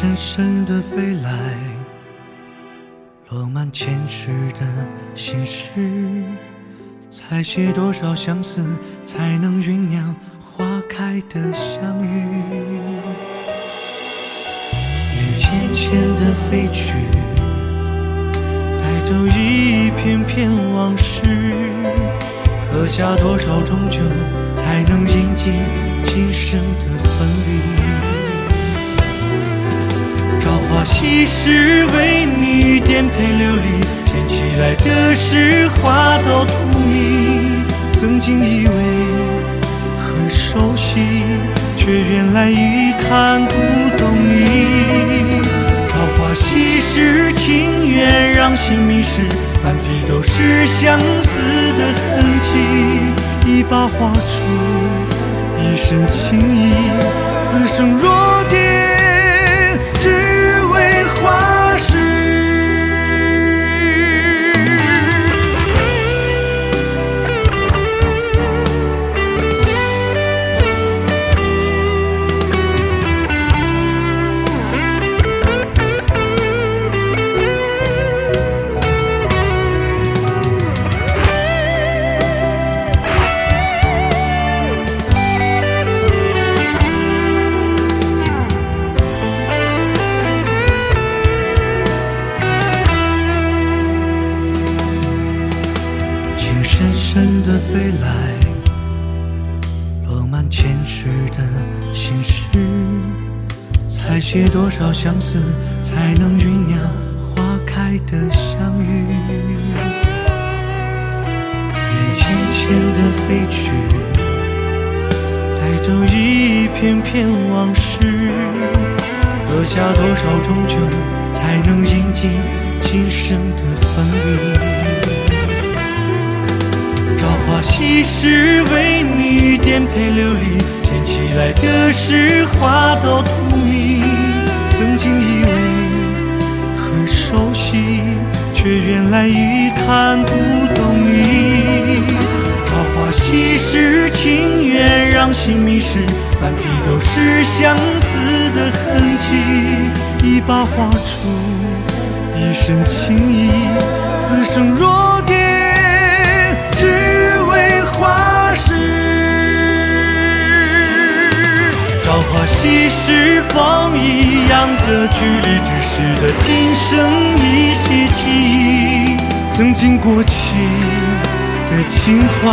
深深地飞来，落满前世的心事，采撷多少相思，才能酝酿花开的相遇。缘浅浅地飞去，带走一片片往事。喝下多少痛酒，才能饮尽今生的分离？朝花夕拾，为你颠沛流离，捡起来的是花到荼蘼。曾经以为很熟悉，却原来已看不懂你。朝花夕拾，情愿让心迷失，满地都是相思的痕迹。一把画出一身情意，此生若真的飞来，落满前世的心事，采写多少相思，才能酝酿花开的相遇。眼浅浅的飞去，带走一片片往事。喝下多少种酒，一世，为你颠沛流离，捡起来的是花到荼蘼。曾经以为很熟悉，却原来已看不懂你。朝花夕拾，情愿让心迷失，满地都是相思的痕迹。一把画出一身情朝花夕拾，风一样的距离，只是这今生一些记忆。曾经过去的情怀，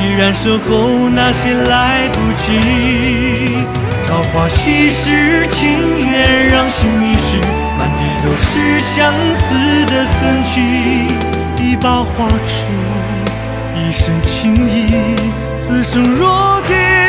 依然守候那些来不及。朝花夕拾，情愿让心迷失，满地都是相思的痕迹。一把画出一身情意，此生若定。